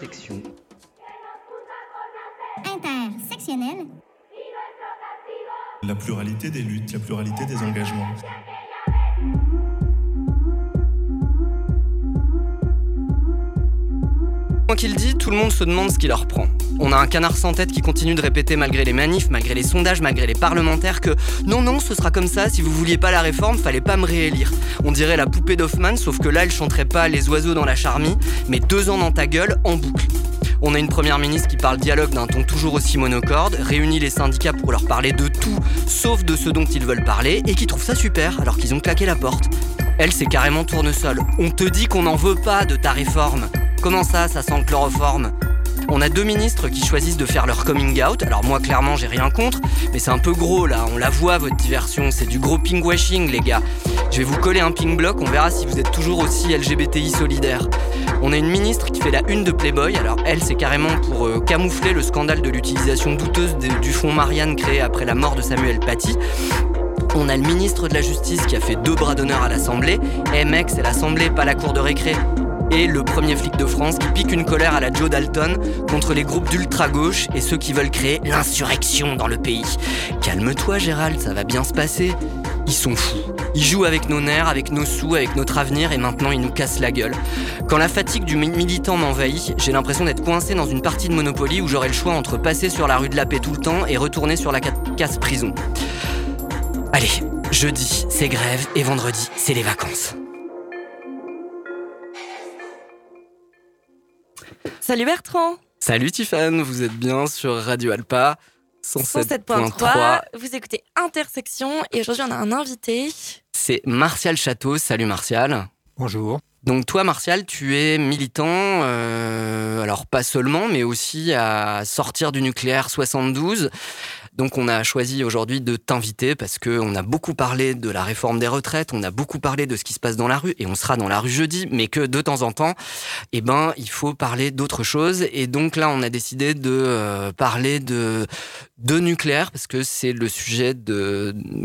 Intersection. Intersectionnel. La pluralité des luttes, la pluralité des engagements. Qu'il dit, tout le monde se demande ce qui leur prend. On a un canard sans tête qui continue de répéter malgré les manifs, malgré les sondages, malgré les parlementaires que non, non, ce sera comme ça, si vous vouliez pas la réforme, fallait pas me réélire. On dirait la poupée d'Hoffman, sauf que là, elle chanterait pas les oiseaux dans la charmie, mais deux ans dans ta gueule, en boucle. On a une première ministre qui parle dialogue d'un ton toujours aussi monocorde, réunit les syndicats pour leur parler de tout, sauf de ce dont ils veulent parler, et qui trouve ça super alors qu'ils ont claqué la porte. Elle, c'est carrément tournesol. On te dit qu'on n'en veut pas de ta réforme. Comment ça, ça sent le chloroforme on a deux ministres qui choisissent de faire leur coming out. Alors moi clairement j'ai rien contre, mais c'est un peu gros là, on la voit votre diversion, c'est du gros ping washing les gars. Je vais vous coller un ping block, on verra si vous êtes toujours aussi LGBTI solidaire. On a une ministre qui fait la une de Playboy, alors elle c'est carrément pour euh, camoufler le scandale de l'utilisation douteuse du fonds Marianne créé après la mort de Samuel Paty. On a le ministre de la Justice qui a fait deux bras d'honneur à l'Assemblée. Eh mec, c'est l'Assemblée, pas la cour de récré et le premier flic de France qui pique une colère à la Joe Dalton contre les groupes d'ultra-gauche et ceux qui veulent créer l'insurrection dans le pays. Calme-toi Gérald, ça va bien se passer. Ils sont fous. Ils jouent avec nos nerfs, avec nos sous, avec notre avenir et maintenant ils nous cassent la gueule. Quand la fatigue du militant m'envahit, j'ai l'impression d'être coincé dans une partie de Monopoly où j'aurai le choix entre passer sur la rue de la Paix tout le temps et retourner sur la casse-prison. Allez, jeudi, c'est grève et vendredi, c'est les vacances. Salut Bertrand Salut Tiffany, vous êtes bien sur Radio Alpa 107.3. Vous écoutez Intersection et aujourd'hui on a un invité. C'est Martial Château. Salut Martial. Bonjour. Donc toi Martial, tu es militant, euh, alors pas seulement, mais aussi à sortir du nucléaire 72. Donc on a choisi aujourd'hui de t'inviter parce qu'on a beaucoup parlé de la réforme des retraites, on a beaucoup parlé de ce qui se passe dans la rue et on sera dans la rue jeudi, mais que de temps en temps, eh ben, il faut parler d'autre chose. Et donc là, on a décidé de euh, parler de, nucléaire parce que c'est le sujet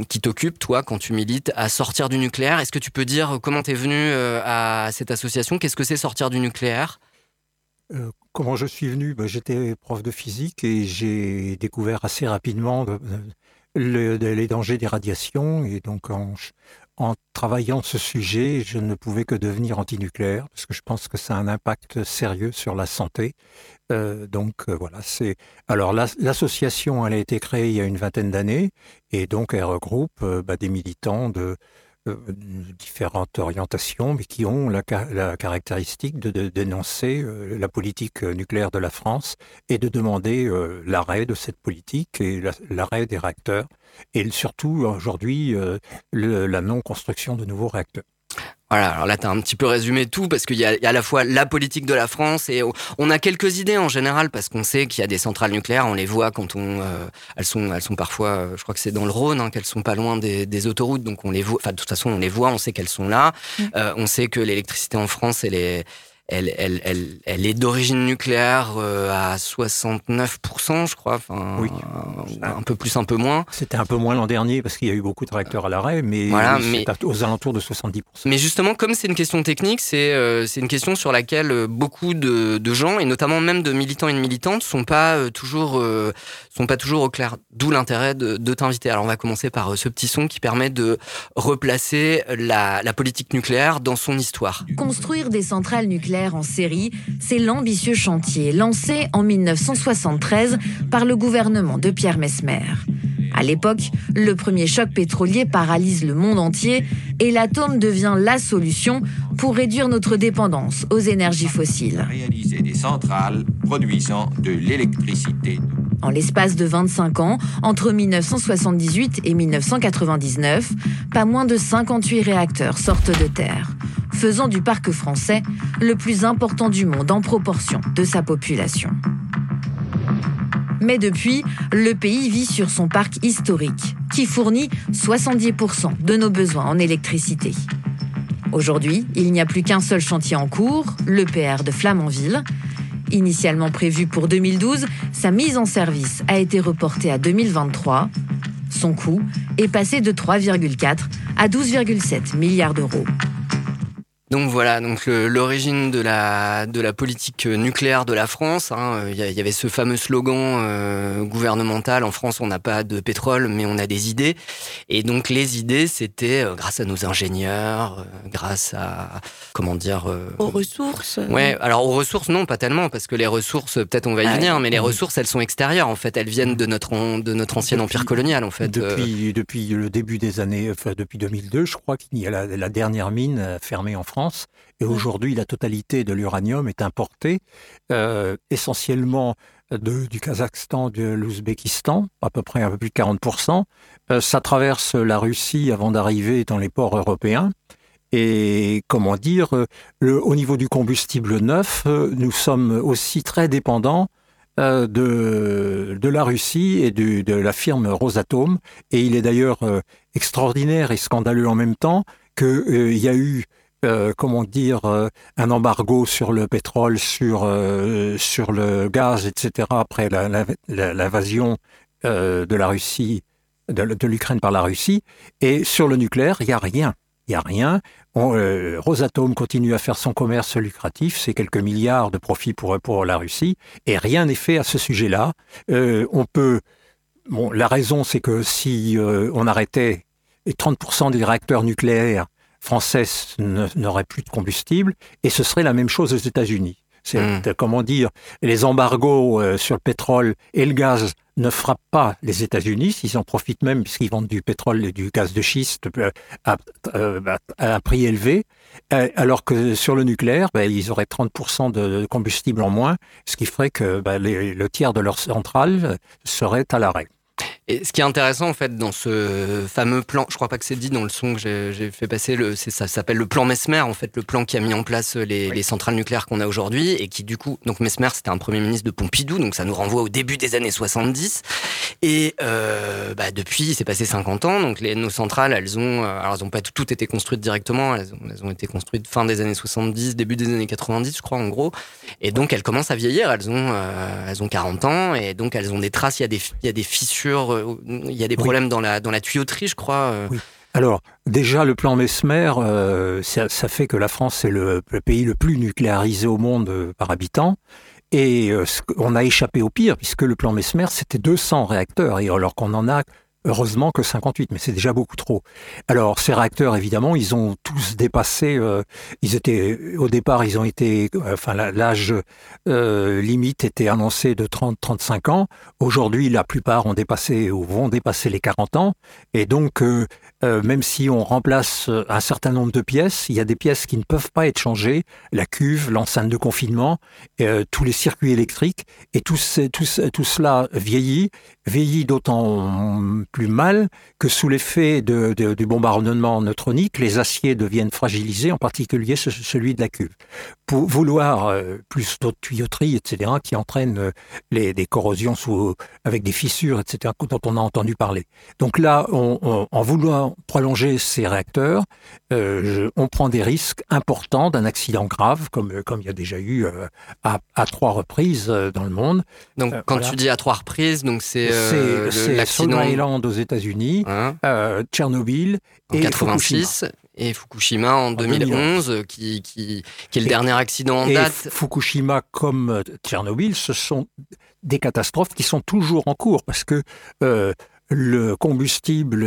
qui t'occupe, toi, quand tu milites à sortir du nucléaire. Est-ce que tu peux dire comment tu es venu euh, à cette association? Qu'est-ce que c'est sortir du nucléaire? Euh, comment je suis venu? Ben, J'étais prof de physique et j'ai découvert assez rapidement les dangers des radiations. Et donc, en, travaillant ce sujet, je ne pouvais que devenir antinucléaire parce que je pense que ça a un impact sérieux sur la santé. Euh, donc euh, voilà, c'est alors l'association elle a été créée il y a une vingtaine d'années et donc elle regroupe bah, des militants de euh, différentes orientations, mais qui ont la, caractéristique de, dénoncer euh, la politique nucléaire de la France et de demander euh, l'arrêt de cette politique et l'arrêt des réacteurs, et surtout aujourd'hui la non-construction de nouveaux réacteurs. Voilà, alors là, tu as un petit peu résumé tout, parce qu'il y, a à la fois la politique de la France, et on a quelques idées en général, parce qu'on sait qu'il y a des centrales nucléaires, on les voit quand on... Euh, elles, sont, elles sont parfois, euh, je crois que c'est dans le Rhône, hein, qu'elles sont pas loin des, autoroutes, donc on les voit, enfin de toute façon on les voit, on sait qu'elles sont là, mmh. euh, on sait que l'électricité en France, elle est elle, elle, elle, elle est d'origine nucléaire euh, à 69%, je crois. Enfin, oui. un peu plus, un peu moins. C'était un peu moins l'an dernier parce qu'il y a eu beaucoup de réacteurs à l'arrêt, mais, voilà, mais aux alentours de 70%. Mais justement, comme c'est une question technique, c'est euh, une question sur laquelle euh, beaucoup de, de, gens, et notamment même de militants et de militantes, sont pas toujours sont pas toujours au clair. D'où l'intérêt de, de t'inviter. Alors, on va commencer par ce petit son qui permet de replacer la, la politique nucléaire dans son histoire. Construire des centrales nucléaires en série, c'est l'ambitieux chantier lancé en 1973 par le gouvernement de Pierre Mesmer. À l'époque, le premier choc pétrolier paralyse le monde entier et l'atome devient la solution pour réduire notre dépendance aux énergies fossiles. Réaliser des centrales produisant de l'électricité. En l'espace de 25 ans, entre 1978 et 1999, pas moins de 58 réacteurs sortent de terre faisant du parc français le plus important du monde en proportion de sa population. Mais depuis, le pays vit sur son parc historique, qui fournit 70% de nos besoins en électricité. Aujourd'hui, il n'y a plus qu'un seul chantier en cours, l'EPR de Flamanville. Initialement prévu pour 2012, sa mise en service a été reportée à 2023. Son coût est passé de 3,4 à 12,7 milliards d'euros. Donc voilà, donc l'origine de la de la politique nucléaire de la France. Hein, il y, avait ce fameux slogan euh, gouvernemental en France on n'a pas de pétrole mais on a des idées. Et donc les idées c'était euh, grâce à nos ingénieurs, euh, grâce à comment dire aux ressources. Ouais, alors aux ressources non pas tellement parce que les ressources peut-être on va y Ah, venir, mais les ressources elles sont extérieures en fait, elles viennent de notre de notre ancien Depuis- empire colonial en fait. Euh, Depuis, depuis le début des années, enfin depuis 2002, je crois qu'il y a la, la dernière mine euh, fermée en France. Et aujourd'hui, la totalité de l'uranium est importée, euh, essentiellement de- du Kazakhstan, de l'Ouzbékistan, à peu près un peu plus de 40%. Euh, ça traverse la Russie avant d'arriver dans les ports européens. Et comment dire, euh, le- au niveau du combustible neuf, nous sommes aussi très dépendants de, de la Russie et du- de la firme Rosatom. Et il est d'ailleurs extraordinaire et scandaleux en même temps qu'il y a eu, euh, comment dire, euh, un embargo sur le pétrole, sur, euh, sur le gaz, etc., après l'invasion de la Russie, de, l'Ukraine par la Russie. Et sur le nucléaire, il n'y a rien. Il a rien. Rosatom continue à faire son commerce lucratif, c'est quelques milliards de profits pour, pour la Russie, et rien n'est fait à ce sujet-là. On peut. Bon, la raison, c'est que si on arrêtait et 30% des réacteurs nucléaires français ne- n'auraient plus de combustible, et ce serait la même chose aux États-Unis. C'est, Mm. euh, comment dire, les embargos euh, sur le pétrole et le gaz ne frappent pas les États-Unis, s'ils en profitent même, puisqu'ils vendent du pétrole et du gaz de schiste euh, à, euh, à un prix élevé, alors que sur le nucléaire, ben, ils auraient 30% de combustible en moins, ce qui ferait que ben, les- le tiers de leur centrale serait à l'arrêt. Et ce qui est intéressant en fait dans ce fameux plan, je crois pas que c'est dit dans le son que j'ai- fait passer, le, ça s'appelle le plan Mesmer en fait, le plan qui a mis en place les, les centrales nucléaires qu'on a aujourd'hui et qui du coup, donc Mesmer c'était un premier ministre de Pompidou, donc ça nous renvoie au début des années 70 et euh, bah, depuis il s'est passé 50 ans, donc les, nos centrales elles ont, euh, alors elles ont pas tout, toutes été construites directement, elles ont, elles ont été construites fin des années 70, début des années 90 je crois en gros, et donc elles commencent à vieillir, elles ont, euh, elles ont 40 ans et donc elles ont des traces, il y a des, il y a des fissures, euh, il y a des Oui. problèmes dans la, dans la tuyauterie, je crois. euh. Oui. Alors, déjà, le plan Mesmer, euh, ça, ça fait que la France est le, le pays le plus nucléarisé au monde euh, par habitant. Et euh, on a échappé au pire, puisque le plan Mesmer, c'était 200 réacteurs, et alors qu'on en a heureusement que 58, mais c'est déjà beaucoup trop. Alors, ces réacteurs, évidemment, ils ont tous dépassé, euh, ils étaient, au départ, ils ont été, enfin, l'âge euh, limite était annoncé de 30-35 ans. Aujourd'hui, la plupart ont dépassé ou vont dépasser les 40 ans. Et donc, euh, euh, même si on remplace euh, un certain nombre de pièces, il y a des pièces qui ne peuvent pas être changées, la cuve, l'enceinte de confinement, euh, tous les circuits électriques, et tout, tout, tout cela vieillit, vieillit d'autant plus mal que sous l'effet du bombardement neutronique, les aciers deviennent fragilisés, en particulier ce- celui de la cuve. Pour vouloir euh, plus d'autres tuyauteries, etc., qui entraînent euh, les, des corrosions sous, avec des fissures, etc., dont on a entendu parler. Donc là, on- on- en voulant prolonger ces réacteurs, euh, je- on prend des risques importants d'un accident grave, comme, comme il y a déjà eu à, à trois reprises dans le monde. Donc, quand voilà. tu dis à trois reprises, donc c'est l'accident Island aux États-Unis, hein, Tchernobyl en et 86 et Fukushima en 2011, euh, qui, qui, qui est le Et- dernier accident en Et date. Fukushima comme euh, Tchernobyl, ce sont des catastrophes qui sont toujours en cours parce que euh, le combustible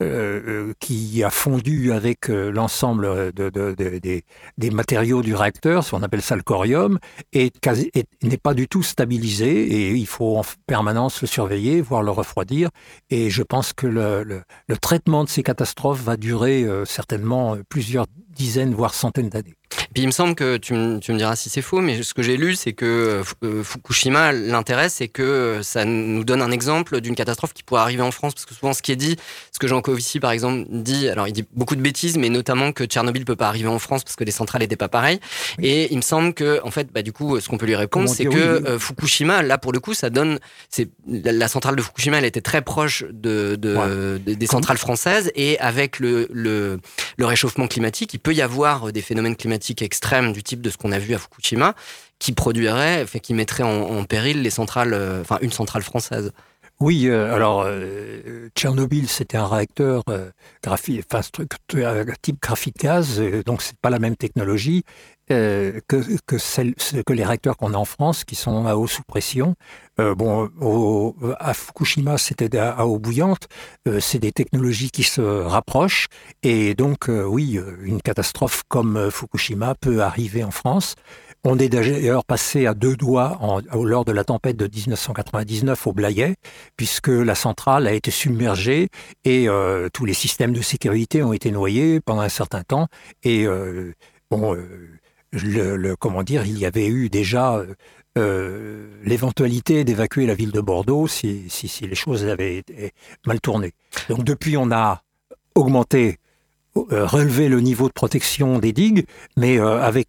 euh, euh, qui a fondu avec euh, l'ensemble de, de- de- des, des matériaux du réacteur, qu'on appelle ça le corium, n'est pas du tout stabilisé et il faut en permanence le surveiller, voire le refroidir. Et je pense que le, le- le traitement de ces catastrophes va durer certainement plusieurs dizaines, voire centaines d'années. Puis il me semble que tu, me- tu me diras si c'est faux, mais ce que j'ai lu, c'est que euh, euh, Fukushima, l'intérêt, c'est que euh, ça nous donne un exemple d'une catastrophe qui pourrait arriver en France, parce que souvent ce qui est dit, ce que Jean Covici, par exemple, dit, alors il dit beaucoup de bêtises, mais notamment que Tchernobyl peut pas arriver en France parce que les centrales n'étaient pas pareilles. Et il me semble que, en fait, bah, du coup, ce qu'on peut lui répondre, c'est que oui, oui. Fukushima, là, pour le coup, ça donne, c'est la, la centrale de Fukushima, elle était très proche de, de- Ouais. de- des centrales françaises, et avec le, le, le réchauffement climatique, il peut y avoir des phénomènes climatiques extrêmes du type de ce qu'on a vu à Fukushima, qui produiraient, qui mettraient en, péril les centrales, euh, enfin une centrale française. Oui, euh, alors euh, Tchernobyl, c'était un réacteur euh, euh, type graphite gaz, euh, donc c'est pas la même technologie euh, que, les réacteurs qu'on a en France, qui sont à eau sous pression. Euh, bon, à Fukushima, c'était à, à eau bouillante. Euh, c'est des technologies qui se rapprochent, et donc oui, une catastrophe comme Fukushima peut arriver en France. On est d'ailleurs passé à deux doigts lors de la tempête de 1999 au Blayais, puisque la centrale a été submergée et tous les systèmes de sécurité ont été noyés pendant un certain temps. Et bon, le, comment dire, il y avait eu déjà euh, euh, l'éventualité d'évacuer la ville de Bordeaux si, si, si les choses avaient été mal tournées. Donc depuis, on a augmenté, euh, relevé le niveau de protection des digues, mais avec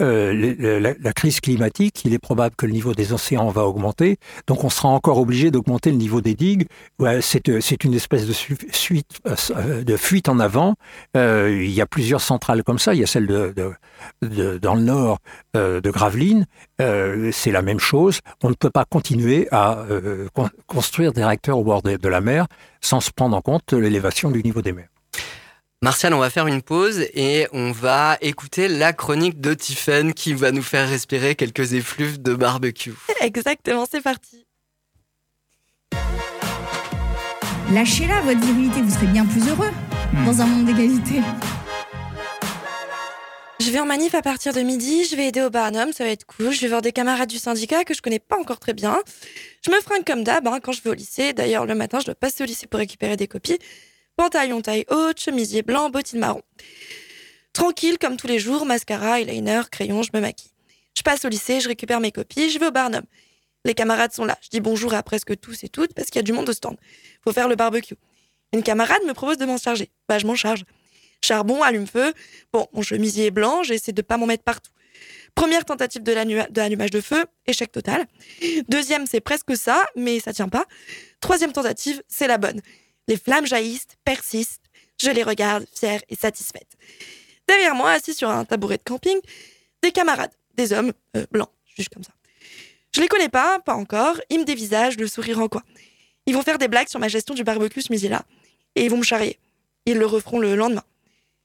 euh, la, crise climatique, il est probable que le niveau des océans va augmenter. Donc on sera encore obligé d'augmenter le niveau des digues. Euh, c'est une espèce de, su- suite, euh, de fuite en avant. Il y a plusieurs centrales comme ça. Il y a celle de, dans le nord de Gravelines. C'est la même chose. On ne peut pas continuer à con- construire des réacteurs au bord de la mer sans se prendre en compte l'élévation du niveau des mers. Martial, on va faire une pause et on va écouter la chronique de Tiffen qui va nous faire respirer quelques effluves de barbecue. Exactement, c'est parti. Lâchez-la, votre virilité, vous serez bien plus heureux dans un monde d'égalité. Je vais en manif à partir de midi, je vais aider au Barnum, ça va être cool. Je vais voir des camarades du syndicat que je connais pas encore très bien. Je me fringue comme d'hab hein, quand je vais au lycée. D'ailleurs, le matin, je dois passer au lycée pour récupérer des copies. Pantalon taille haute, chemisier blanc, bottines marron. Tranquille comme tous les jours, mascara, eyeliner, crayon, je me maquille. Je passe au lycée, je récupère mes copies, je vais au Barnum. Les camarades sont là. Je dis bonjour à presque tous et toutes parce qu'il y a du monde au stand. Faut faire le barbecue. Une camarade me propose de m'en charger. Bah, je m'en charge. Charbon, allume-feu. Bon, mon chemisier est blanc, j'essaie de pas m'en mettre partout. Première tentative de l'annu- de l'allumage de feu, échec total. Deuxième, c'est presque ça, mais ça tient pas. Troisième tentative, c'est la bonne. Les flammes jaillissent, persistent. Je les regarde, fière et satisfaite. Derrière moi, assis sur un tabouret de camping, des camarades, des hommes euh, blancs, juste comme ça. Je les connais pas, pas encore. Ils me dévisagent, le sourire en coin. Ils vont faire des blagues sur ma gestion du barbecue ce midi-là. Et ils vont me charrier. Ils le referont le lendemain.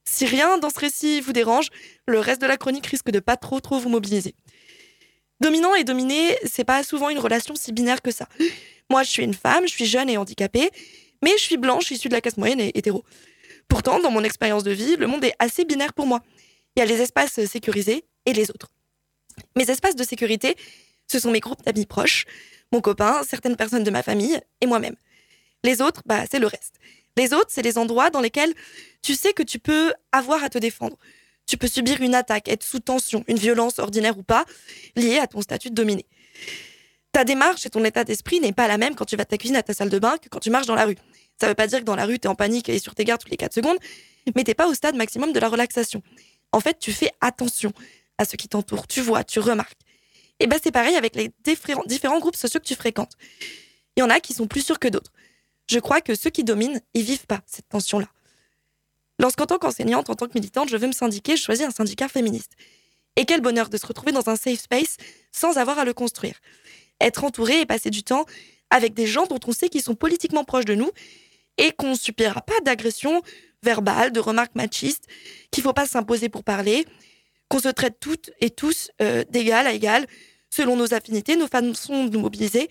Si rien dans ce récit vous dérange, le reste de la chronique risque de pas trop trop vous mobiliser. Dominant et dominé, c'est pas souvent une relation si binaire que ça. Moi, je suis une femme, je suis jeune et handicapée, mais je suis blanche, issue de la classe moyenne et hétéro. Pourtant, dans mon expérience de vie, le monde est assez binaire pour moi. Il y a les espaces sécurisés et les autres. Mes espaces de sécurité, ce sont mes groupes d'amis proches, mon copain, certaines personnes de ma famille et moi-même. Les autres, bah, c'est le reste. Les autres, c'est les endroits dans lesquels tu sais que tu peux avoir à te défendre. Tu peux subir une attaque, être sous tension, une violence ordinaire ou pas, liée à ton statut de dominé. Ta démarche et ton état d'esprit n'est pas la même quand tu vas de ta cuisine à ta salle de bain que quand tu marches dans la rue. Ça veut pas dire que dans la rue, t'es en panique et sur tes gardes toutes les 4 secondes, mais t'es pas au stade maximum de la relaxation. En fait, tu fais attention à ce qui t'entoure. Tu vois, tu remarques. Et ben, c'est pareil avec les différents, différents groupes sociaux que tu fréquentes. Il y en a qui sont plus sûrs que d'autres. Je crois que ceux qui dominent, ils vivent pas cette tension-là. Lorsqu'en tant qu'enseignante, en tant que militante, je veux me syndiquer, je choisis un syndicat féministe. Et quel bonheur de se retrouver dans un safe space sans avoir à le construire. Être entouré et passer du temps avec des gens dont on sait qu'ils sont politiquement proches de nous et qu'on ne subira pas d'agressions verbales, de remarques machistes, qu'il faut pas s'imposer pour parler, qu'on se traite toutes et tous euh, d'égal à égal, selon nos affinités, nos façons de nous mobiliser,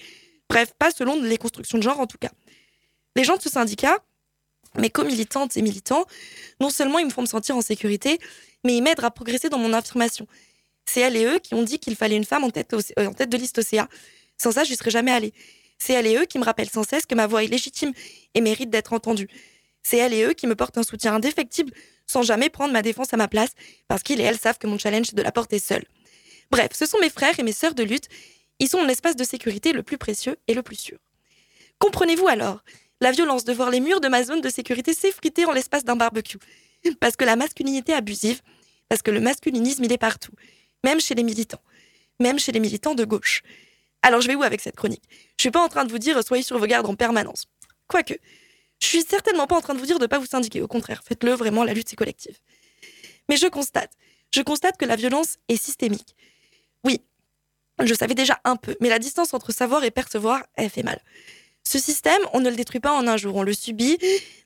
bref, pas selon les constructions de genre en tout cas. Les gens de ce syndicat, mes co-militantes et militants, non seulement ils me font me sentir en sécurité, mais ils m'aident à progresser dans mon affirmation. C'est elles et eux qui ont dit qu'il fallait une femme en tête, euh, en tête de liste OCA. Sans ça, je serais jamais allée. C'est elles et eux qui me rappellent sans cesse que ma voix est légitime et mérite d'être entendue. C'est elles et eux qui me portent un soutien indéfectible sans jamais prendre ma défense à ma place parce qu'ils et elles savent que mon challenge c'est de la porter seule. Bref, ce sont mes frères et mes sœurs de lutte. Ils sont mon espace de sécurité le plus précieux et le plus sûr. Comprenez-vous alors la violence de voir les murs de ma zone de sécurité s'effriter en l'espace d'un barbecue Parce que la masculinité abusive, parce que le masculinisme il est partout, même chez les militants, même chez les militants de gauche. Alors je vais où avec cette chronique? Je suis pas en train de vous dire soyez sur vos gardes en permanence. Quoique, je suis certainement pas en train de vous dire de pas vous syndiquer. Au contraire, faites-le vraiment, la lutte c'est collective. Mais je constate, je constate que la violence est systémique. Oui, je savais déjà un peu, mais la distance entre savoir et percevoir, elle fait mal. Ce système, on ne le détruit pas en un jour, on le subit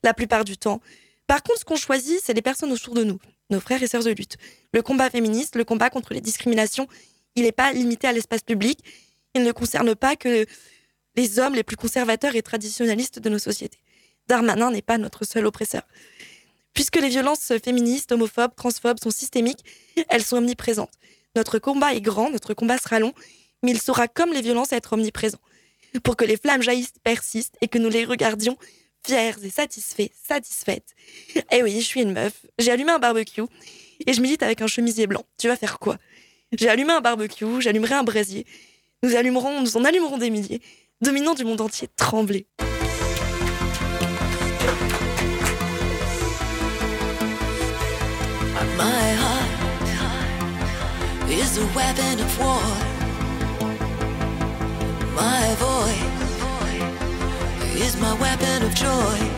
la plupart du temps. Par contre, ce qu'on choisit, c'est les personnes autour de nous, nos frères et sœurs de lutte. Le combat féministe, le combat contre les discriminations, il n'est pas limité à l'espace public, il ne concerne pas que les hommes les plus conservateurs et traditionnalistes de nos sociétés. Darmanin n'est pas notre seul oppresseur. Puisque les violences féministes, homophobes, transphobes sont systémiques, elles sont omniprésentes. Notre combat est grand, notre combat sera long, mais il saura, comme les violences, être omniprésent. Pour que les flammes jaillissent, persistent et que nous les regardions fiers et satisfaits, satisfaites. Eh oui, je suis une meuf. J'ai allumé un barbecue et je milite avec un chemisier blanc. Tu vas faire quoi? J'ai allumé un barbecue, j'allumerai un brasier. Nous allumerons, nous en allumerons des milliers, dominant du monde entier trembler. My heart is weapon of war. My voice is my weapon of joy.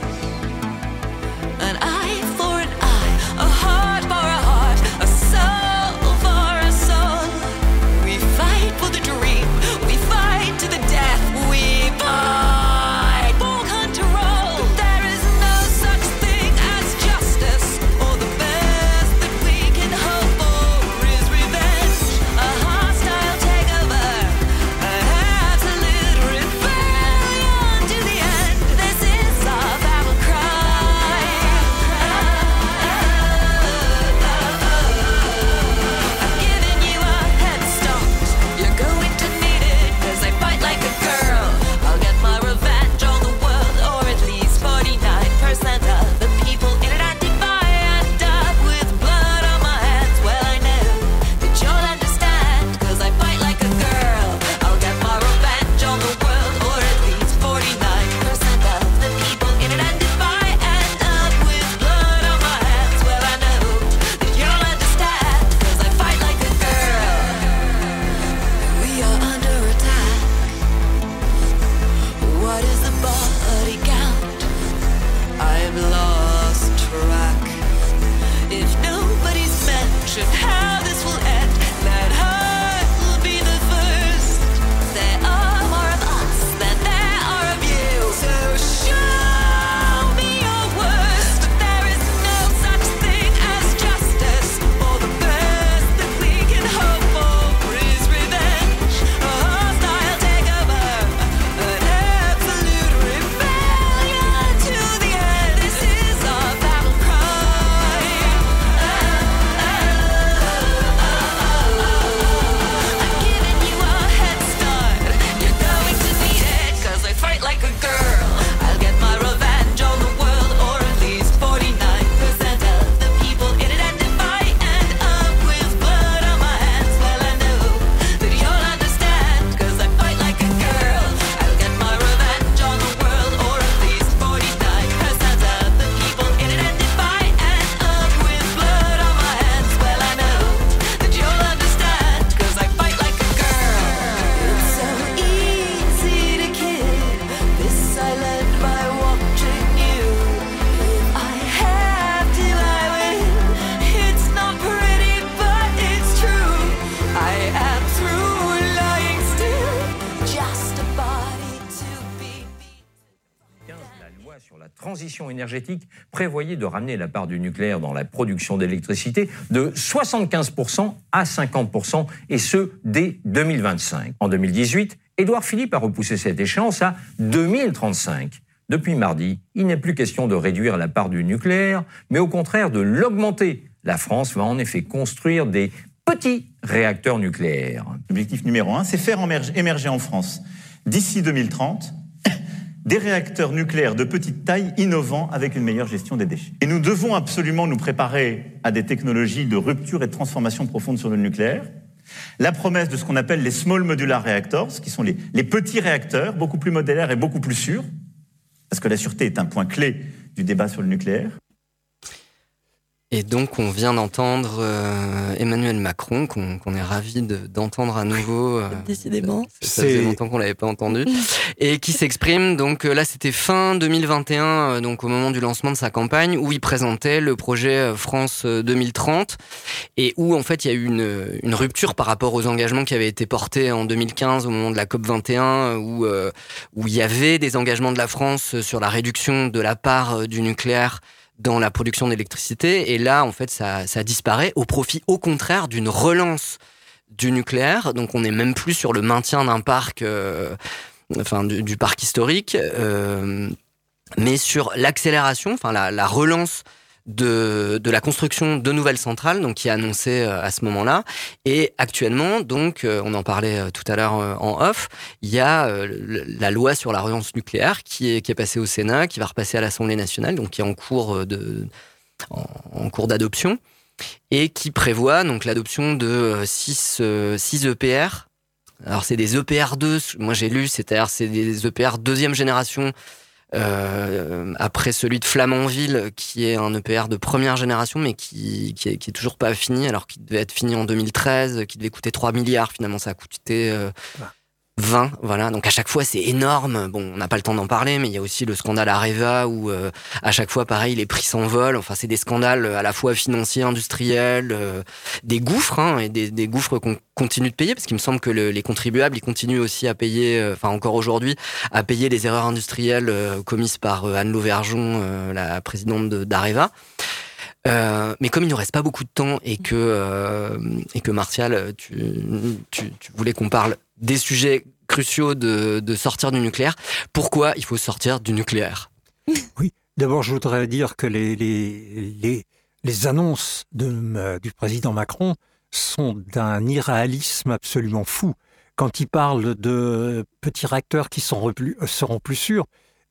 Prévoyait de ramener la part du nucléaire dans la production d'électricité de 75% à 50%, et ce, dès 2025. En 2018, Édouard Philippe a repoussé cette échéance à 2035. Depuis mardi, il n'est plus question de réduire la part du nucléaire, mais au contraire de l'augmenter. La France va en effet construire des petits réacteurs nucléaires. L'objectif numéro un, c'est faire émerger en France, d'ici 2030, des réacteurs nucléaires de petite taille innovants avec une meilleure gestion des déchets. Et nous devons absolument nous préparer à des technologies de rupture et de transformation profonde sur le nucléaire. La promesse de ce qu'on appelle les small modular reactors, qui sont les, les petits réacteurs, beaucoup plus modélaires et beaucoup plus sûrs, parce que la sûreté est un point clé du débat sur le nucléaire. Et donc, on vient d'entendre euh, Emmanuel Macron, qu'on qu'on est ravi de- d'entendre à nouveau. euh, Décidément. ça faisait C'est- longtemps qu'on l'avait pas entendu. et qui s'exprime. Donc euh, là, c'était fin 2021, euh, donc au moment du lancement de sa campagne, où il présentait le projet euh, France euh, 2030 et où en fait il y a eu une, une rupture par rapport aux engagements qui avaient été portés en 2015 au moment de la COP 21, où euh, où il y avait des engagements de la France sur la réduction de la part du nucléaire dans la production d'électricité. Et là, en fait, ça, disparaît au profit, au contraire, d'une relance du nucléaire. Donc, on n'est même plus sur le maintien d'un parc, euh, enfin, du, parc historique, euh, mais sur l'accélération, enfin, la relance de, la construction de nouvelles centrales, donc qui est annoncée euh, à ce moment-là. Et actuellement, donc, euh, on en parlait euh, tout à l'heure en off, il y a la loi sur la relance nucléaire qui est, qui est passée au Sénat, qui va repasser à l'Assemblée nationale, donc qui est en cours de en, cours d'adoption et qui prévoit donc l'adoption de 6 EPR. Alors c'est des EPR2, moi j'ai lu, c'est-à-dire c'est des EPR deuxième génération après celui de Flamanville qui est un EPR de première génération mais qui, qui est toujours pas fini alors qu'il devait être fini en 2013, qui devait coûter 3 milliards, finalement ça a coûté euh, 20, voilà. Donc à chaque fois, c'est énorme. Bon, on n'a pas le temps d'en parler, mais il y a aussi le scandale Areva où euh, à chaque fois, pareil, les prix s'envolent. Enfin, c'est des scandales euh, à la fois financiers, industriels, euh, des gouffres, hein, et des, des gouffres qu'on continue de payer, parce qu'il me semble que le- les contribuables, ils continuent aussi à payer, euh, enfin encore aujourd'hui, à payer les erreurs industrielles euh, commises par Anne Lauvergeon, la présidente de- d'Areva. Euh, mais comme il nous reste pas beaucoup de temps et que euh, et que Martial, tu, tu, tu voulais qu'on parle des sujets cruciaux de, sortir du nucléaire, pourquoi il faut sortir du nucléaire? D'abord, je voudrais dire que les, les, les, annonces euh, du président Macron sont d'un irréalisme absolument fou. Quand il parle de petits réacteurs qui sont euh, seront plus sûrs,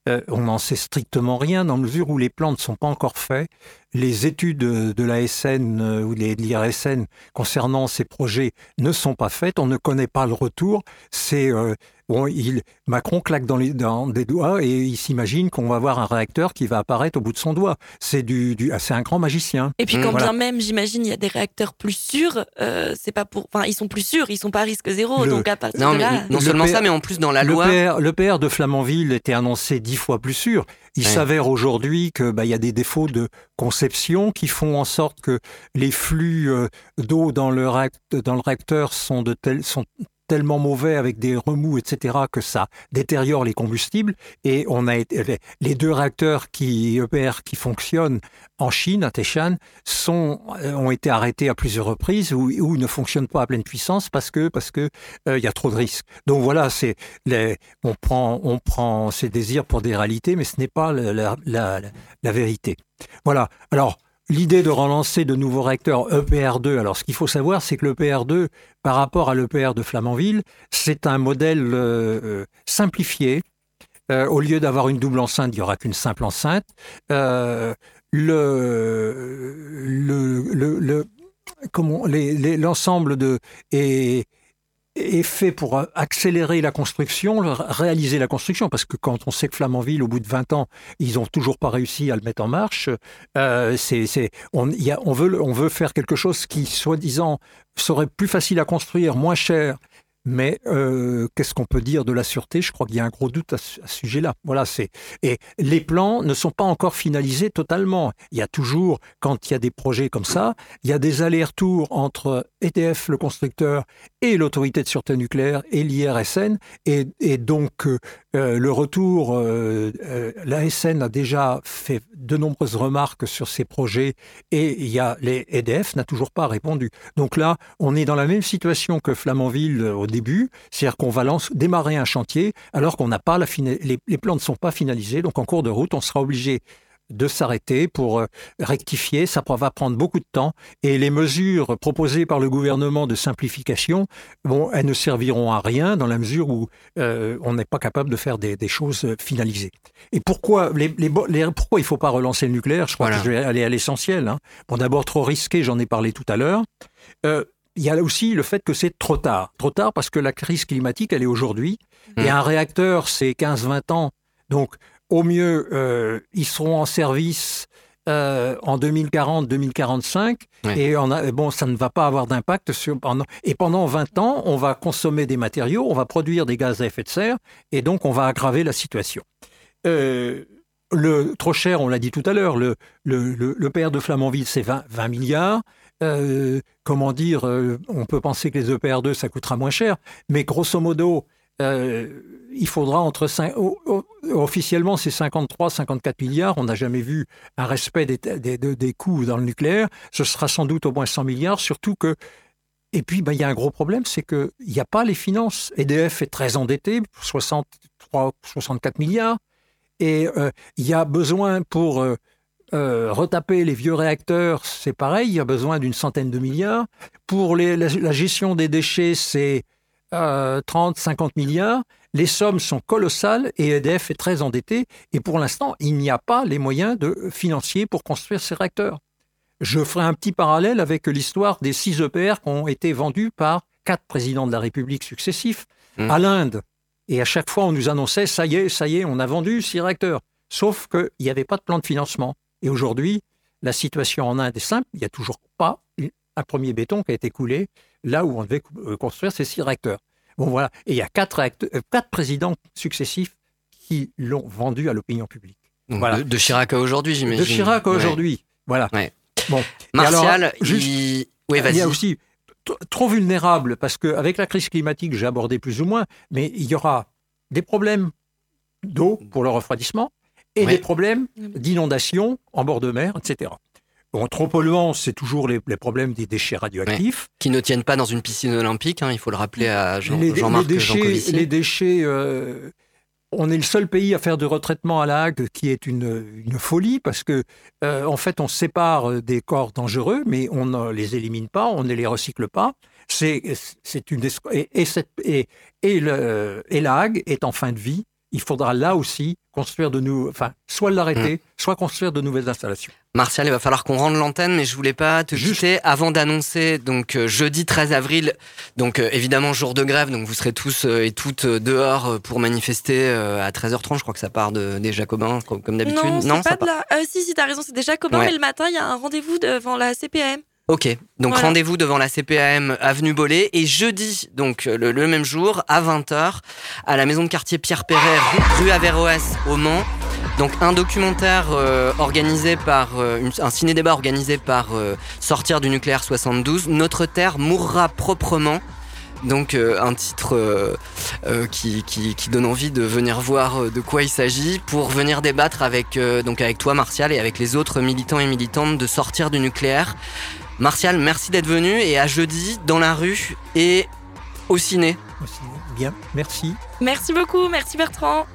euh, on n'en sait strictement rien dans la mesure où les plans ne sont pas encore faits. Les études de l'ASN euh, ou de l'IRSN concernant ces projets ne sont pas faites. On ne connaît pas le retour. C'est euh, bon, il, Macron claque dans, les, dans des doigts et il s'imagine qu'on va avoir un réacteur qui va apparaître au bout de son doigt. C'est du, du, ah, c'est un grand magicien. Et puis quand bien même, j'imagine, il y a des réacteurs plus sûrs, euh, c'est pas pour, enfin, ils sont plus sûrs, ils sont pas à risque zéro, Le- donc à partir Non, de mais là. non Le seulement père- ça, mais en plus dans la le loi. PR, le PR de Flamanville était annoncé dix fois plus sûr. Il Ouais. s'avère aujourd'hui que bah, il y a des défauts de conception qui font en sorte que les flux euh, d'eau dans le dans réacteur sont de tels sont tellement mauvais avec des remous, etc., que ça détériore les combustibles. Et on a les deux réacteurs qui EPR qui fonctionnent en Chine, à Taishan, sont, euh, ont été arrêtés à plusieurs reprises ou, ne fonctionnent pas à pleine puissance parce que parce que euh, il y a trop de risques. Donc voilà, c'est les, on prend on prend ses désirs pour des réalités, mais ce n'est pas la, la, la, la vérité. Voilà. Alors l'idée de relancer de nouveaux réacteurs EPR2. Alors ce qu'il faut savoir, c'est que l'EPR2 par rapport à l'EPR de Flamanville, c'est un modèle euh, euh, simplifié. Euh, au lieu d'avoir une double enceinte, il n'y aura qu'une simple enceinte. L'ensemble de est, est fait pour accélérer la construction, réaliser la construction, parce que quand on sait que Flamanville, au bout de 20 ans, ils n'ont toujours pas réussi à le mettre en marche, euh, c'est, on, y a- on, veut, on veut faire quelque chose qui, soi-disant, serait plus facile à construire, moins cher, mais euh, qu'est-ce qu'on peut dire de la sûreté? Je crois qu'il y a un gros doute à ce, sujet-là. Voilà, c'est et les plans ne sont pas encore finalisés totalement. Il y a toujours, quand il y a des projets comme ça, il y a des allers-retours entre EDF, le constructeur, et l'autorité de sûreté nucléaire et l'IRSN, et, donc euh, euh, le retour, l'ASN a déjà fait de nombreuses remarques sur ces projets, et il y a les EDF n'a toujours pas répondu. Donc là, on est dans la même situation que Flamanville au début, c'est-à-dire qu'on va démarrer un chantier alors qu'on n'a pas la fina- les, les plans ne sont pas finalisés. Donc en cours de route, on sera obligé de s'arrêter pour euh, rectifier. Ça va prendre beaucoup de temps. Et les mesures proposées par le gouvernement de simplification, bon, elles ne serviront à rien dans la mesure où euh, on n'est pas capable de faire des, des choses finalisées. Et pourquoi, les, les bo- les- pourquoi il ne faut pas relancer le nucléaire? Je crois Voilà. que je vais aller à l'essentiel. hein. Bon, d'abord, trop risqué, j'en ai parlé tout à l'heure. Euh, il y a aussi le fait que c'est trop tard. Trop tard parce que la crise climatique, elle est aujourd'hui. Et Mm. un réacteur, c'est 15-20 ans. Donc, au mieux, euh, ils seront en service euh, en 2040-2045 Ouais. et on a, bon, ça ne va pas avoir d'impact sur et pendant 20 ans, on va consommer des matériaux, on va produire des gaz à effet de serre et donc on va aggraver la situation. Euh, le trop cher, on l'a dit tout à l'heure, le, le, le, le PR de Flamanville, c'est 20, 20 milliards. Euh, comment dire, euh, on peut penser que les EPR2, ça coûtera moins cher, mais grosso modo, euh, il faudra entre 5, o- o- officiellement c'est 53, 54 milliards. On n'a jamais vu un respect des, des, des- coûts dans le nucléaire. Ce sera sans doute au moins 100 milliards, surtout que. Et puis, ben, il y a un gros problème, c'est qu'il n'y a pas les finances. EDF est très endetté, 63, 64 milliards. Et il y a besoin pour euh, euh, retaper les vieux réacteurs, c'est pareil, il y a besoin d'une centaine de milliards. Pour les- la, la gestion des déchets, c'est euh, 30, 50 milliards. Les sommes sont colossales et EDF est très endetté. Et pour l'instant, il n'y a pas les moyens de, financiers pour construire ces réacteurs. Je ferai un petit parallèle avec l'histoire des six EPR qui ont été vendus par quatre présidents de la République successifs Mm. à l'Inde. Et à chaque fois, on nous annonçait ça y est, ça y est, on a vendu six réacteurs. Sauf qu'il n'y avait pas de plan de financement. Et aujourd'hui, la situation en Inde est simple. Il n'y a toujours pas un premier béton qui a été coulé là où on devait euh, construire ces six réacteurs. Bon, voilà. Et il y a quatre, réacteurs- euh, quatre présidents successifs qui l'ont vendu à l'opinion publique. Donc, Voilà. de, de Chirac à aujourd'hui, j'imagine. De Chirac à Ouais. aujourd'hui. Voilà. Ouais. Bon. Martial, alors, juste- il... Oui, il y a aussi trop vulnérable parce qu'avec la crise climatique, j'ai abordé plus ou moins, mais il y aura des problèmes d'eau pour le refroidissement et Ouais. des problèmes d'inondation en bord de mer, etc. Bon, trop polluant, c'est toujours les, les problèmes des déchets radioactifs. Qui ne tiennent pas dans une piscine olympique, hein, il faut le rappeler à Jean- les, Jean-Marc les déchets, les déchets euh, on est le seul pays à faire de retraitement à la Hague, qui est une, une folie, parce que euh, en fait, on sépare des corps dangereux, mais on ne les élimine pas, on ne les recycle pas. C'est c'est une et, et, cette- et, et le, et la Hague est en fin de vie. Il faudra là aussi construire de nous, enfin, soit l'arrêter, soit construire de nouvelles installations. Martial, il va falloir qu'on rende l'antenne, mais je voulais pas te quitter avant d'annoncer donc euh, jeudi 13 avril, donc euh, évidemment jour de grève, donc vous serez tous euh, et toutes dehors pour manifester à 13h30. Je crois que ça part de, des Jacobins comme, d'habitude. Non, c'est ça pas de la. Euh, si, si, t'as raison, c'est déjà commun, Ouais. mais le matin, il y a un rendez-vous devant la CPM. Ok, donc Voilà. rendez-vous devant la CPAM avenue Bollé et jeudi, donc euh, le, le même jour, à 20h, à la maison de quartier Pierre Perret, rue, Averroès au Mans. Donc un documentaire euh, organisé par, euh, une- un ciné-débat organisé par euh, Sortir du nucléaire 72, Notre Terre mourra proprement. Donc un titre qui, qui, qui donne envie de venir voir de quoi il s'agit pour venir débattre avec, donc avec toi Martial et avec les autres militants et militantes de Sortir du nucléaire. Martial, merci d'être venu et à jeudi dans la rue et au ciné. Au ciné. Bien, merci. Merci beaucoup, merci Bertrand.